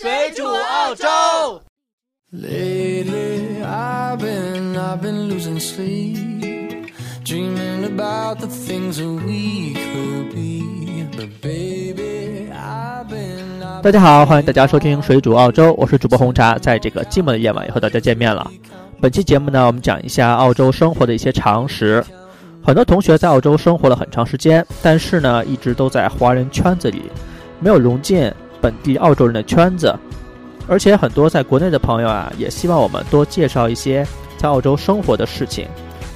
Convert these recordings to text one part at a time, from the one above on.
水煮澳洲。Lately, I've been, I've been losing sleep, dreaming about the things that we could be. But baby, I've been, I've 大家好，欢迎大家收听水煮澳洲，我是主播红茶，在这个寂寞的夜晚又和大家见面了。本期节目呢，我们讲一下澳洲生活的一些常识。很多同学在澳洲生活了很长时间，但是呢，一直都在华人圈子里，没有融进本地澳洲人的圈子。而且很多在国内的朋友啊，也希望我们多介绍一些在澳洲生活的事情，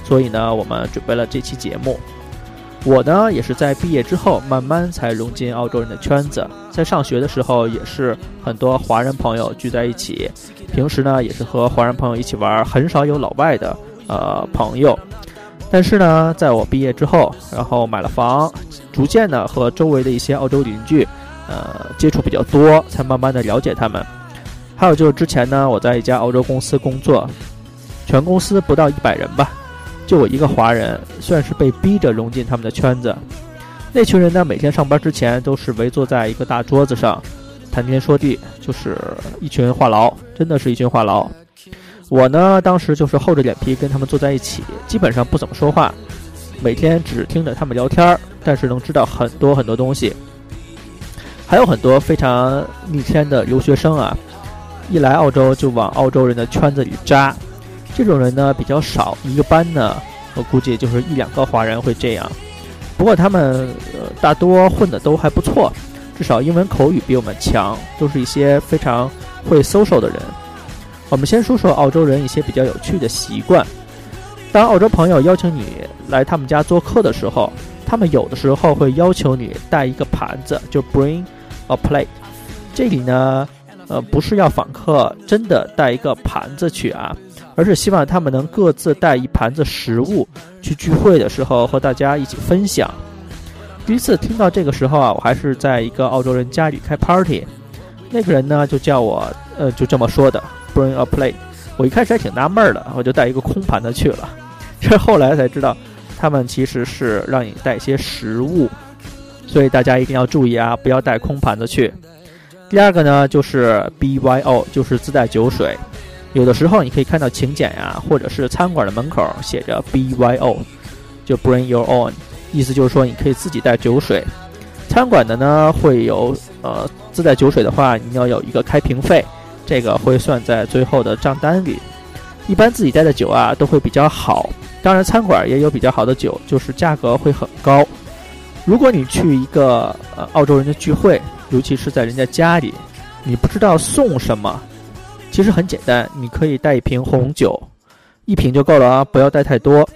所以呢，我们准备了这期节目。我呢，也是在毕业之后慢慢才融进澳洲人的圈子。在上学的时候，也是很多华人朋友聚在一起，平时呢，也是和华人朋友一起玩，很少有老外的呃朋友。但是呢，在我毕业之后，然后买了房，逐渐的和周围的一些澳洲邻居，呃，接触比较多，才慢慢的了解他们。还有就是之前呢，我在一家澳洲公司工作，全公司不到一百人吧，就我一个华人，算是被逼着融进他们的圈子。那群人呢，每天上班之前都是围坐在一个大桌子上，谈天说地，就是一群话痨，真的是一群话痨。我呢，当时就是厚着脸皮跟他们坐在一起，基本上不怎么说话，每天只听着他们聊天儿，但是能知道很多很多东西。还有很多非常逆天的留学生啊，一来澳洲就往澳洲人的圈子里扎，这种人呢比较少，一个班呢，我估计就是一两个华人会这样。不过他们呃大多混的都还不错，至少英文口语比我们强，都是一些非常会 social 的人。我们先说说澳洲人一些比较有趣的习惯。当澳洲朋友邀请你来他们家做客的时候，他们有的时候会要求你带一个盘子，就 bring a plate。这里呢，呃，不是要访客真的带一个盘子去啊，而是希望他们能各自带一盘子食物去聚会的时候和大家一起分享。第一次听到这个时候啊，我还是在一个澳洲人家里开 party，那个人呢就叫我，呃，就这么说的，bring a plate。我一开始还挺纳闷的，我就带一个空盘子去了。这后来才知道，他们其实是让你带一些食物，所以大家一定要注意啊，不要带空盘子去。第二个呢，就是 BYO，就是自带酒水。有的时候你可以看到请柬呀，或者是餐馆的门口写着 BYO，就 Bring Your Own，意思就是说你可以自己带酒水。餐馆的呢会有呃自带酒水的话，你要有一个开瓶费，这个会算在最后的账单里。一般自己带的酒啊都会比较好，当然餐馆也有比较好的酒，就是价格会很高。如果你去一个呃澳洲人的聚会，尤其是在人家家里，你不知道送什么，其实很简单，你可以带一瓶红酒，一瓶就够了啊，不要带太多，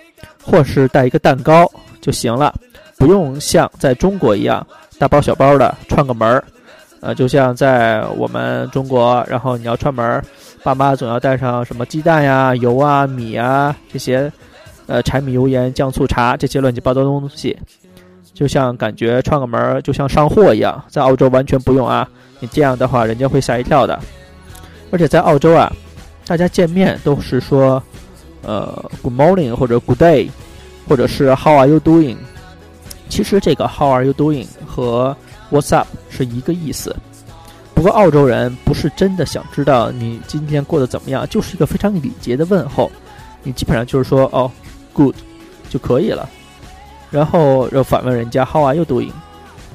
或是带一个蛋糕就行了，不用像在中国一样大包小包的串个门儿。呃，就像在我们中国，然后你要串门儿，爸妈总要带上什么鸡蛋呀、油啊、米啊这些，呃，柴米油盐酱醋茶这些乱七八糟的东西，就像感觉串个门儿就像上货一样。在澳洲完全不用啊，你这样的话人家会吓一跳的。而且在澳洲啊，大家见面都是说，呃，Good morning 或者 Good day，或者是 How are you doing？其实这个 How are you doing 和 What's up 是一个意思。不过澳洲人不是真的想知道你今天过得怎么样，就是一个非常礼节的问候。你基本上就是说哦，good 就可以了，然后又反问人家 How are you doing？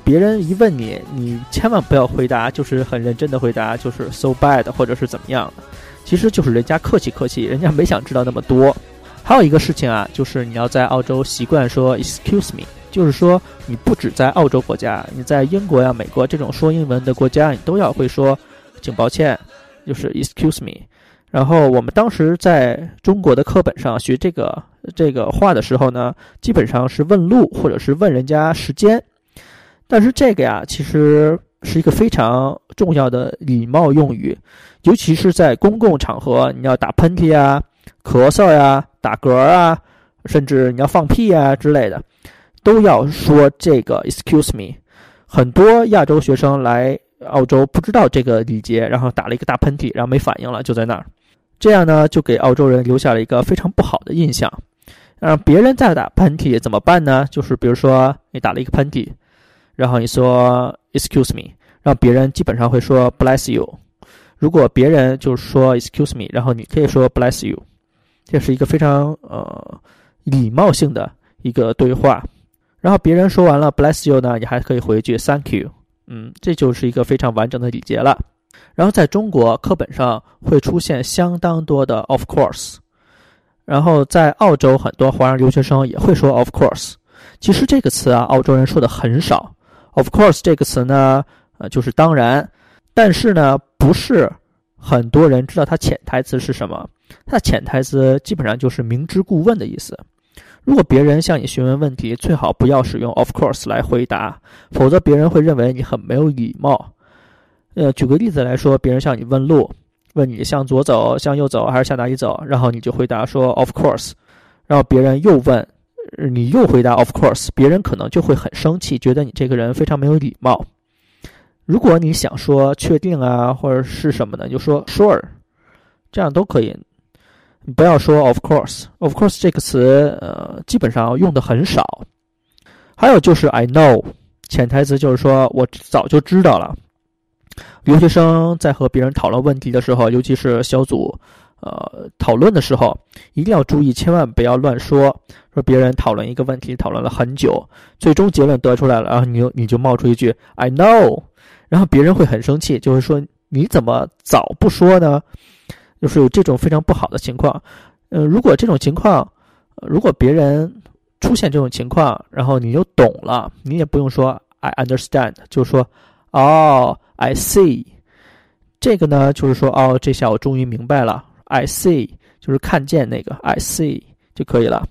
别人一问你，你千万不要回答，就是很认真的回答，就是 so bad 或者是怎么样的。其实就是人家客气客气，人家没想知道那么多。还有一个事情啊，就是你要在澳洲习惯说 excuse me。就是说，你不止在澳洲国家，你在英国呀、美国这种说英文的国家，你都要会说，请抱歉，就是 excuse me。然后我们当时在中国的课本上学这个这个话的时候呢，基本上是问路或者是问人家时间。但是这个呀，其实是一个非常重要的礼貌用语，尤其是在公共场合，你要打喷嚏啊、咳嗽呀、打嗝啊，甚至你要放屁啊之类的。都要说这个 excuse me，很多亚洲学生来澳洲不知道这个礼节，然后打了一个大喷嚏，然后没反应了，就在那儿，这样呢就给澳洲人留下了一个非常不好的印象。让别人再打喷嚏怎么办呢？就是比如说你打了一个喷嚏，然后你说 excuse me，让别人基本上会说 bless you。如果别人就是说 “excuse me”，然后你可以说 “bless you”，这是一个非常呃礼貌性的一个对话。然后别人说完了 “bless you” 呢，你还可以回一句 “thank you”。嗯，这就是一个非常完整的礼节了。然后在中国课本上会出现相当多的 “of course”，然后在澳洲很多华人留学生也会说 “of course”。其实这个词啊，澳洲人说的很少。“of course” 这个词呢，呃，就是当然。但是呢，不是很多人知道它潜台词是什么。它的潜台词基本上就是明知故问的意思。如果别人向你询问问题，最好不要使用 “of course” 来回答，否则别人会认为你很没有礼貌。呃，举个例子来说，别人向你问路，问你向左走、向右走还是向哪里走，然后你就回答说 “of course”，然后别人又问，你又回答 “of course”，别人可能就会很生气，觉得你这个人非常没有礼貌。如果你想说确定啊，或者是什么的，就说 sure，这样都可以。不要说 of course。of course 这个词，呃，基本上用的很少。还有就是 I know，潜台词就是说我早就知道了。留学生在和别人讨论问题的时候，尤其是小组，呃，讨论的时候，一定要注意，千万不要乱说。说别人讨论一个问题，讨论了很久，最终结论得出来了，然后你你就冒出一句 I know。然后别人会很生气，就是说你怎么早不说呢？就是有这种非常不好的情况。呃，如果这种情况，如果别人出现这种情况，然后你就懂了，你也不用说 I understand，就说哦 I see。这个呢，就是说哦，这下我终于明白了，I see，就是看见那个 I see 就可以了。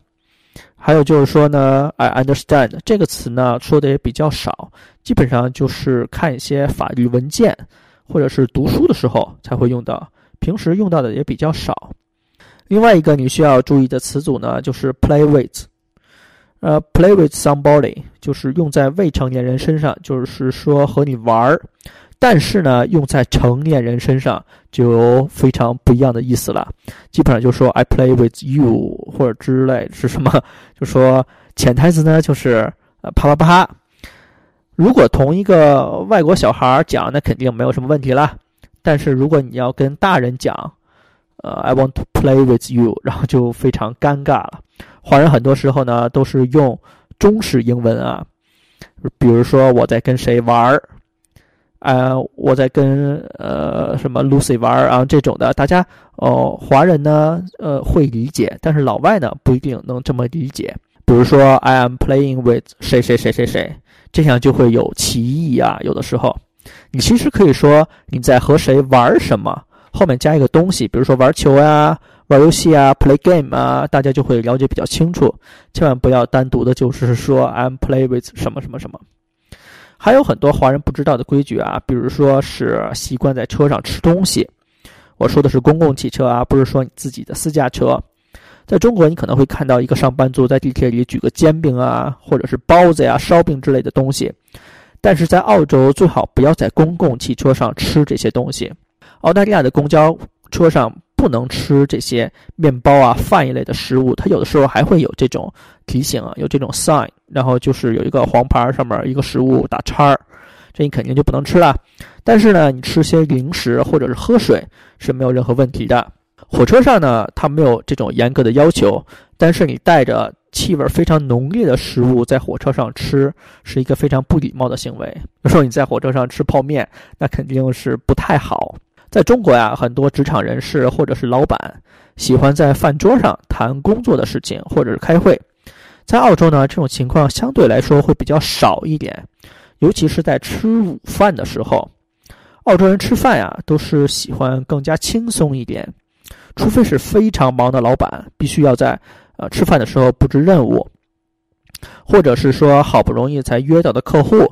还有就是说呢，I understand 这个词呢说的也比较少，基本上就是看一些法律文件或者是读书的时候才会用到，平时用到的也比较少。另外一个你需要注意的词组呢，就是 play with，呃，play with somebody 就是用在未成年人身上，就是说和你玩儿。但是呢，用在成年人身上就非常不一样的意思了。基本上就说 "I play with you" 或者之类是什么？就说潜台词呢，就是呃啪啪啪。如果同一个外国小孩讲，那肯定没有什么问题了。但是如果你要跟大人讲，呃 "I want to play with you"，然后就非常尴尬了。华人很多时候呢都是用中式英文啊，比如说我在跟谁玩儿。呃，我在跟呃什么 Lucy 玩啊这种的，大家哦，华人呢呃会理解，但是老外呢不一定能这么理解。比如说 I am playing with 谁谁谁谁谁，这样就会有歧义啊。有的时候，你其实可以说你在和谁玩什么，后面加一个东西，比如说玩球啊、玩游戏啊、play game 啊，大家就会了解比较清楚。千万不要单独的就是说 I'm play with 什么什么什么。还有很多华人不知道的规矩啊，比如说是习惯在车上吃东西。我说的是公共汽车啊，不是说你自己的私家车。在中国，你可能会看到一个上班族在地铁里举个煎饼啊，或者是包子呀、烧饼之类的东西。但是在澳洲，最好不要在公共汽车上吃这些东西。澳大利亚的公交车上。不能吃这些面包啊、饭一类的食物，它有的时候还会有这种提醒啊，有这种 sign，然后就是有一个黄牌上面一个食物打叉儿，这你肯定就不能吃了。但是呢，你吃些零食或者是喝水是没有任何问题的。火车上呢，它没有这种严格的要求，但是你带着气味非常浓烈的食物在火车上吃，是一个非常不礼貌的行为。比如说你在火车上吃泡面，那肯定是不太好。在中国呀，很多职场人士或者是老板喜欢在饭桌上谈工作的事情，或者是开会。在澳洲呢，这种情况相对来说会比较少一点，尤其是在吃午饭的时候。澳洲人吃饭呀，都是喜欢更加轻松一点，除非是非常忙的老板，必须要在呃吃饭的时候布置任务，或者是说好不容易才约到的客户。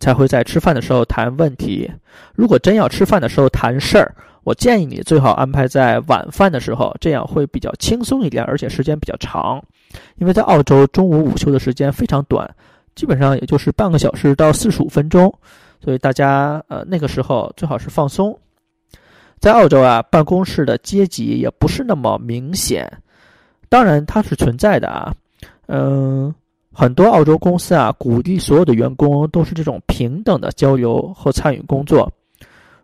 才会在吃饭的时候谈问题。如果真要吃饭的时候谈事儿，我建议你最好安排在晚饭的时候，这样会比较轻松一点，而且时间比较长。因为在澳洲，中午午休的时间非常短，基本上也就是半个小时到四十五分钟，所以大家呃那个时候最好是放松。在澳洲啊，办公室的阶级也不是那么明显，当然它是存在的啊，嗯。很多澳洲公司啊，鼓励所有的员工都是这种平等的交流和参与工作。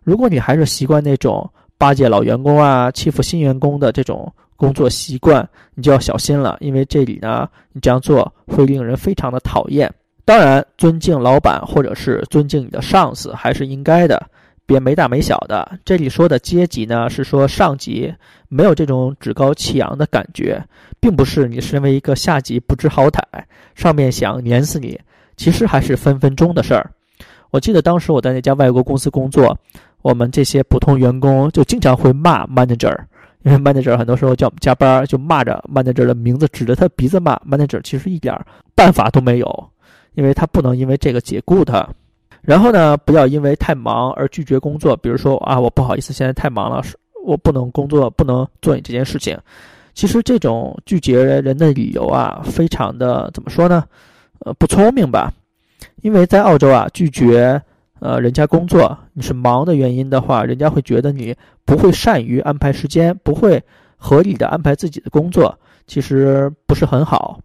如果你还是习惯那种巴结老员工啊、欺负新员工的这种工作习惯，你就要小心了，因为这里呢，你这样做会令人非常的讨厌。当然，尊敬老板或者是尊敬你的上司还是应该的，别没大没小的。这里说的阶级呢，是说上级没有这种趾高气扬的感觉，并不是你身为一个下级不知好歹，上面想碾死你，其实还是分分钟的事儿。我记得当时我在那家外国公司工作，我们这些普通员工就经常会骂 manager，因为 manager 很多时候叫我们加班，就骂着 manager 的名字，指着他鼻子骂 manager，其实一点办法都没有。因为他不能因为这个解雇他，然后呢，不要因为太忙而拒绝工作。比如说啊，我不好意思，现在太忙了，我不能工作，不能做你这件事情。其实这种拒绝人的理由啊，非常的怎么说呢？呃，不聪明吧？因为在澳洲啊，拒绝呃人家工作，你是忙的原因的话，人家会觉得你不会善于安排时间，不会合理的安排自己的工作，其实不是很好。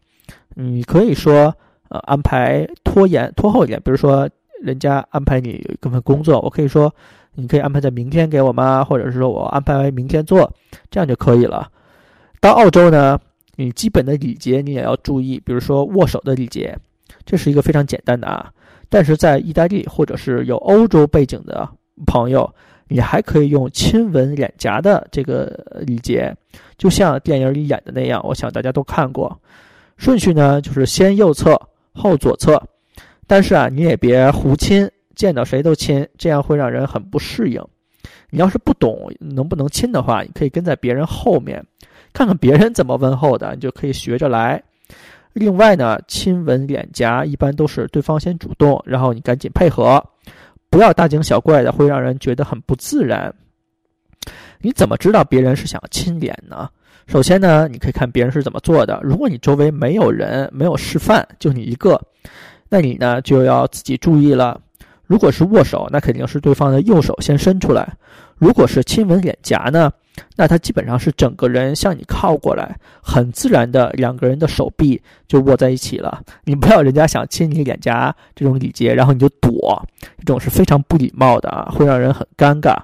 你可以说。呃，安排拖延拖后一点，比如说人家安排你一份工作，我可以说你可以安排在明天给我吗？或者是说我安排明天做，这样就可以了。到澳洲呢，你基本的礼节你也要注意，比如说握手的礼节，这是一个非常简单的啊。但是在意大利或者是有欧洲背景的朋友，你还可以用亲吻脸颊的这个礼节，就像电影里演的那样，我想大家都看过。顺序呢，就是先右侧。后左侧，但是啊，你也别胡亲，见到谁都亲，这样会让人很不适应。你要是不懂能不能亲的话，你可以跟在别人后面，看看别人怎么问候的，你就可以学着来。另外呢，亲吻脸颊一般都是对方先主动，然后你赶紧配合，不要大惊小怪的，会让人觉得很不自然。你怎么知道别人是想亲脸呢？首先呢，你可以看别人是怎么做的。如果你周围没有人，没有示范，就你一个，那你呢就要自己注意了。如果是握手，那肯定是对方的右手先伸出来；如果是亲吻脸颊呢，那他基本上是整个人向你靠过来，很自然的两个人的手臂就握在一起了。你不要人家想亲你脸颊这种礼节，然后你就躲，这种是非常不礼貌的啊，会让人很尴尬。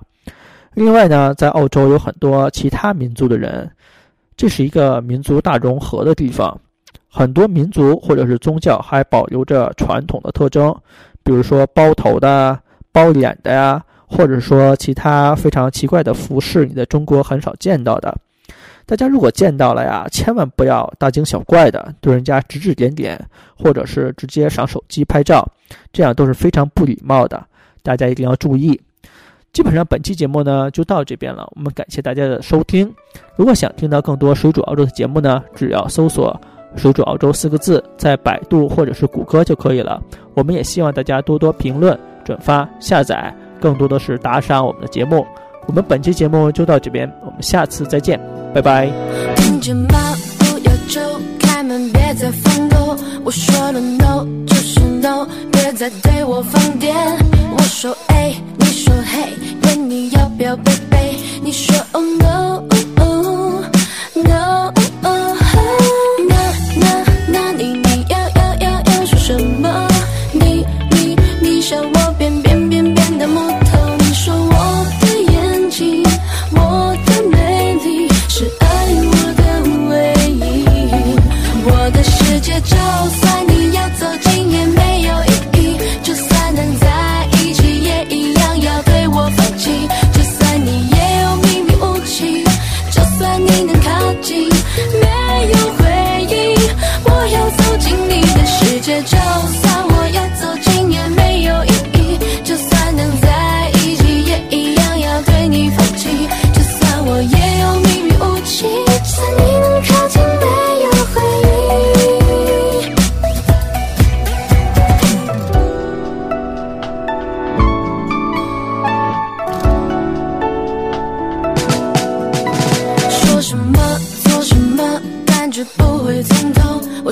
另外呢，在澳洲有很多其他民族的人。这是一个民族大融合的地方，很多民族或者是宗教还保留着传统的特征，比如说包头的、包脸的呀，或者说其他非常奇怪的服饰，你在中国很少见到的。大家如果见到了呀，千万不要大惊小怪的对人家指指点点，或者是直接上手机拍照，这样都是非常不礼貌的，大家一定要注意。基本上本期节目呢就到这边了，我们感谢大家的收听。如果想听到更多水煮澳洲的节目呢，只要搜索“水煮澳洲”四个字，在百度或者是谷歌就可以了。我们也希望大家多多评论、转发、下载，更多的是打赏我们的节目。我们本期节目就到这边，我们下次再见，拜拜。听见吗？不要走，开门别再放狗。我说了 no 就是 no，别再对我放电。我说 A。说嘿，问你要不要背背？你说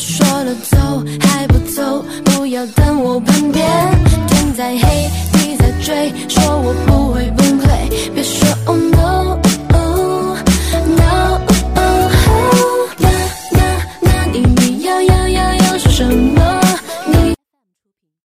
说了走还不走，不要等我叛变，天再黑地再追，说我不。